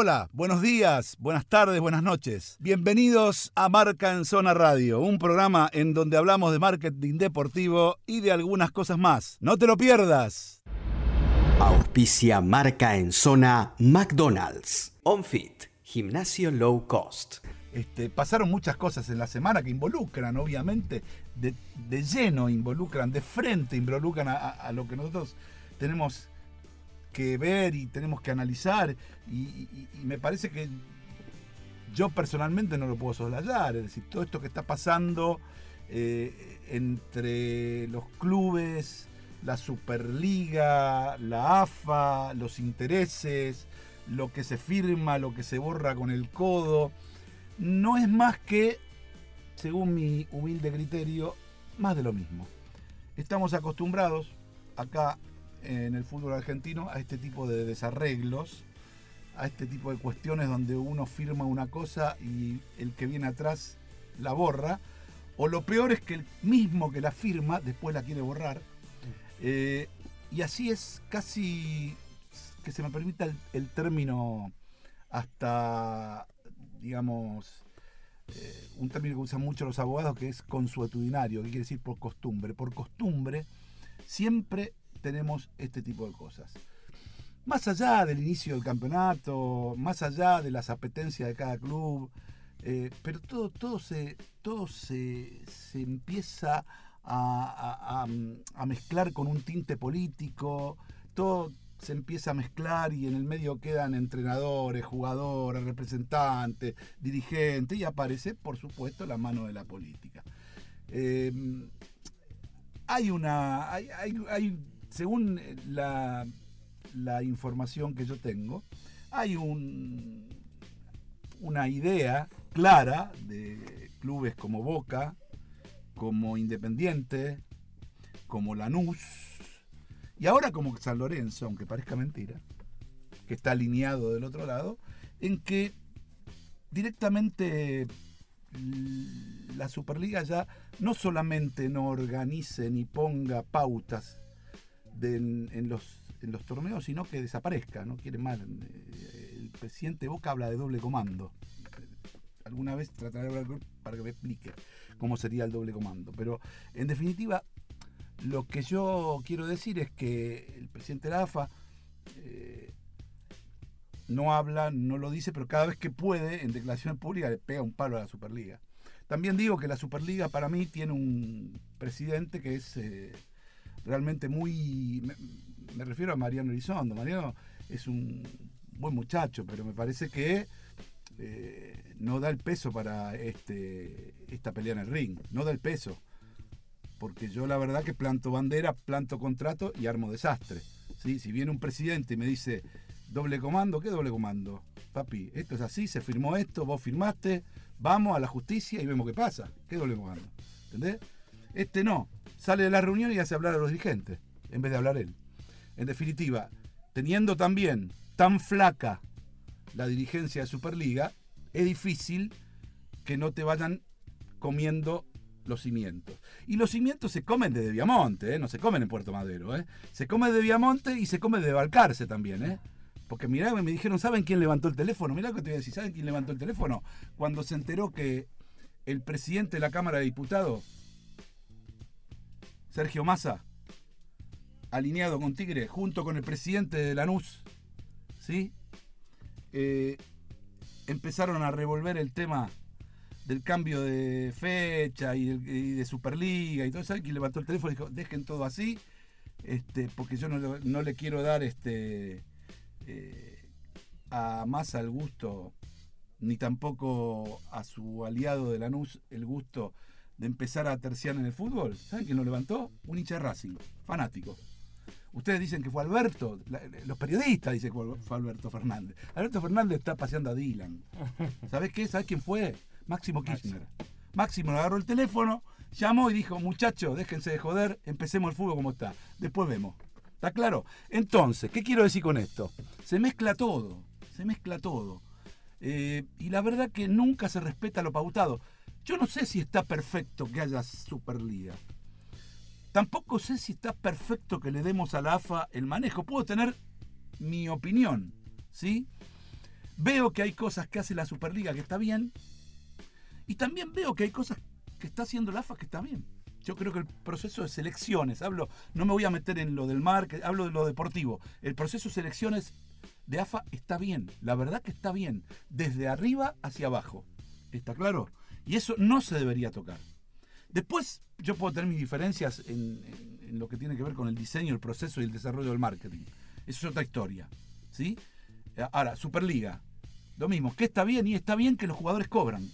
Hola, buenos días, buenas tardes, buenas noches. Bienvenidos a Marca en Zona Radio, un programa en donde hablamos de marketing deportivo y de algunas cosas más. No te lo pierdas. Auspicia Marca en Zona McDonald's. OnFit, gimnasio low cost. Este, pasaron muchas cosas en la semana que involucran, obviamente, de, lleno involucran, de frente involucran a lo que nosotros tenemos que ver y tenemos que analizar y, me parece que yo personalmente no lo puedo soslayar, es decir, todo esto que está pasando eh, entre los clubes, la Superliga, la AFA, los intereses, lo que se firma, lo que se borra con el codo, no es más que, según mi humilde criterio, más de lo mismo. Estamos acostumbrados acá en el fútbol argentino a este tipo de desarreglos, a este tipo de cuestiones donde uno firma una cosa y el que viene atrás la borra, o lo peor es que el mismo que la firma después la quiere borrar. Eh, y así es casi, que se me permita el, término, hasta, digamos, eh, un término que usan mucho los abogados que es consuetudinario, que quiere decir por costumbre. Por costumbre, siempre tenemos este tipo de cosas. Más allá del inicio del campeonato, más allá de las apetencias de cada club, eh, pero todo, todo, se, todo se, empieza a, mezclar con un tinte político, todo se empieza a mezclar y en el medio quedan entrenadores, jugadores, representantes, dirigentes y aparece, por supuesto, la mano de la política. Eh, hay una. hay, según eh, la, información que yo tengo, hay un, una idea clara de clubes como Boca, como Independiente, como Lanús, y ahora como San Lorenzo, aunque parezca mentira, que está alineado del otro lado, en que directamente la Superliga ya no solamente no organice ni ponga pautas en, los, en los torneos, sino que desaparezca, no quiere más. Eh, el presidente Boca habla de doble comando. Alguna vez trataré de hablar para que me explique cómo sería el doble comando. Pero en definitiva, lo que yo quiero decir es que el presidente de eh, no habla, no lo dice, pero cada vez que puede, en declaración pública, le pega un palo a la Superliga. También digo que la Superliga para mí tiene un presidente que es eh, realmente muy... Me, refiero a Mariano Elizondo. Mariano es un buen muchacho, pero me parece que eh, no da el peso para este, esta pelea en el ring. No da el peso. Porque yo la verdad que planto bandera, planto contrato y armo desastre. ¿sí? Si viene un presidente y me dice doble comando, ¿qué doble comando? Papi, esto es así, se firmó esto, vos firmaste, vamos a la justicia y vemos qué pasa. ¿Qué doble comando? ¿Entendés? Este no sale de la reunión y hace hablar a los dirigentes, en vez de hablar él. En definitiva, teniendo también tan flaca la dirigencia de Superliga, es difícil que no te vayan comiendo los cimientos. Y los cimientos se comen de Viamonte, ¿eh? no se comen en Puerto Madero. ¿eh? Se come de Viamonte y se come de Balcarce también. ¿eh? Porque mirá, me dijeron, ¿saben quién levantó el teléfono? Mirá que te voy a decir, ¿saben quién levantó el teléfono? Cuando se enteró que el presidente de la Cámara de Diputados Sergio Massa, alineado con Tigre, junto con el presidente de Lanús, ¿sí? Eh, empezaron a revolver el tema del cambio de fecha y de, Superliga y todo eso. Alguien levantó el teléfono y dijo, dejen todo así, este, porque yo no, le quiero dar este, eh, a Massa el gusto, ni tampoco a su aliado de Lanús el gusto de empezar a terciar en el fútbol, ¿saben quién lo levantó? Un hincha de Racing, fanático. Ustedes dicen que fue Alberto, los periodistas dicen que fue Alberto Fernández. Alberto Fernández está paseando a Dylan. ¿Sabes qué? ¿Sabes quién fue? Máximo Kirchner. Máximo le agarró el teléfono, llamó y dijo, muchachos, déjense de joder, empecemos el fútbol como está. Después vemos. ¿Está claro? Entonces, ¿qué quiero decir con esto? Se mezcla todo, se mezcla todo. Eh, y la verdad que nunca se respeta lo pautado. Yo no sé si está perfecto que haya Superliga. Tampoco sé si está perfecto que le demos a la AFA el manejo. Puedo tener mi opinión, ¿sí? Veo que hay cosas que hace la Superliga que está bien. Y también veo que hay cosas que está haciendo la AFA que está bien. Yo creo que el proceso de selecciones, hablo, no me voy a meter en lo del mar, hablo de lo deportivo. El proceso de selecciones de AFA está bien, la verdad que está bien, desde arriba hacia abajo. ¿Está claro? Y eso no se debería tocar. Después yo puedo tener mis diferencias en, lo que tiene que ver con el diseño, el proceso y el desarrollo del marketing. Eso es otra historia. ¿sí? Ahora, Superliga. Lo mismo, ¿qué está bien? Y está bien que los jugadores cobran.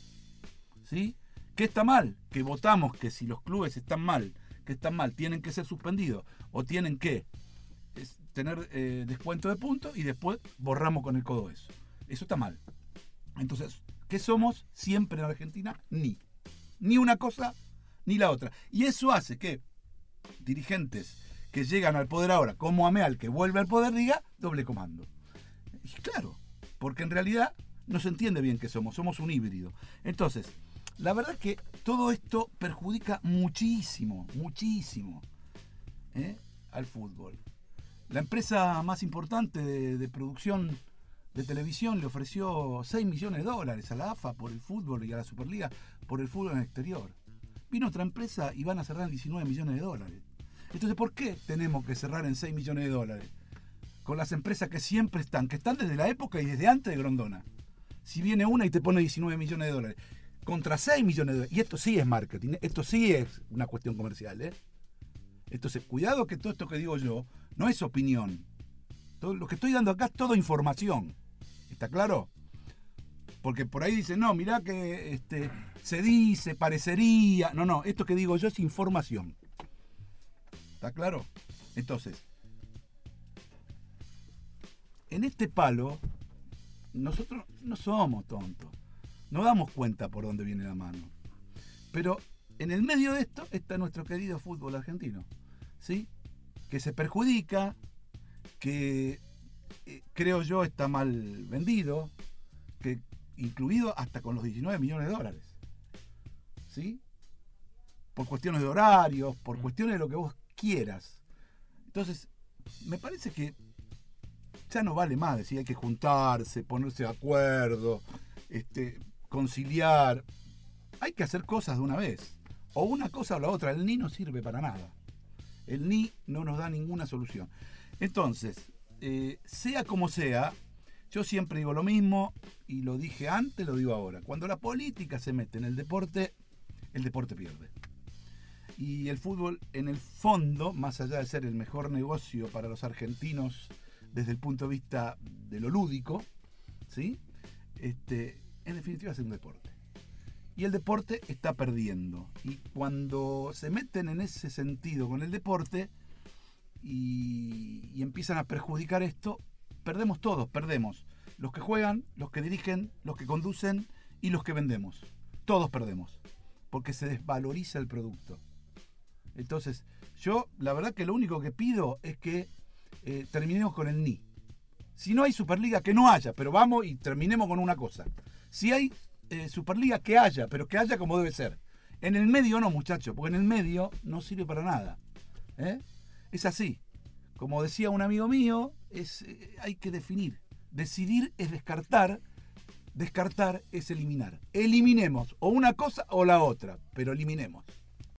¿Sí? ¿Qué está mal? Que votamos que si los clubes están mal, que están mal, tienen que ser suspendidos o tienen que tener eh, descuento de puntos y después borramos con el codo eso. Eso está mal. Entonces, ¿qué somos siempre en Argentina? Ni. Ni una cosa ni la otra. Y eso hace que dirigentes que llegan al poder ahora, como Ameal, que vuelve al poder, diga doble comando. Claro, porque en realidad no se entiende bien qué somos, somos un híbrido. Entonces, la verdad es que todo esto perjudica muchísimo, muchísimo ¿eh? al fútbol. La empresa más importante de, producción de televisión le ofreció 6 millones de dólares a la AFA por el fútbol y a la Superliga por el fútbol en el exterior. Vino otra empresa y van a cerrar en 19 millones de dólares. Entonces, ¿por qué tenemos que cerrar en 6 millones de dólares? Con las empresas que siempre están, que están desde la época y desde antes de Grondona. Si viene una y te pone 19 millones de dólares, contra 6 millones de dólares. Y esto sí es marketing, esto sí es una cuestión comercial. ¿eh? Entonces, cuidado que todo esto que digo yo no es opinión. Lo que estoy dando acá es toda información. ¿Está claro? Porque por ahí dicen, no, mirá que este, se dice, parecería. No, no, esto que digo yo es información. ¿Está claro? Entonces, en este palo, nosotros no somos tontos. No damos cuenta por dónde viene la mano. Pero en el medio de esto está nuestro querido fútbol argentino. ¿Sí? Que se perjudica, que eh, creo yo está mal vendido, que incluido hasta con los 19 millones de dólares. ¿Sí? Por cuestiones de horarios, por cuestiones de lo que vos quieras. Entonces, me parece que ya no vale más decir hay que juntarse, ponerse de acuerdo, este, conciliar. Hay que hacer cosas de una vez. O una cosa o la otra. El ni no sirve para nada. El ni no nos da ninguna solución. Entonces, eh, sea como sea, yo siempre digo lo mismo y lo dije antes, lo digo ahora. Cuando la política se mete en el deporte, el deporte pierde. Y el fútbol, en el fondo, más allá de ser el mejor negocio para los argentinos desde el punto de vista de lo lúdico, ¿sí? Este, en definitiva es un deporte. Y el deporte está perdiendo. Y cuando se meten en ese sentido con el deporte y, empiezan a perjudicar esto, perdemos todos, perdemos. Los que juegan, los que dirigen, los que conducen y los que vendemos. Todos perdemos. Porque se desvaloriza el producto. Entonces, yo la verdad que lo único que pido es que eh, terminemos con el ni. Si no hay Superliga, que no haya, pero vamos y terminemos con una cosa. Si hay eh, Superliga, que haya, pero que haya como debe ser. En el medio no, muchachos, porque en el medio no sirve para nada. ¿eh? Es así. Como decía un amigo mío, es, eh, hay que definir. Decidir es descartar, descartar es eliminar. Eliminemos o una cosa o la otra, pero eliminemos.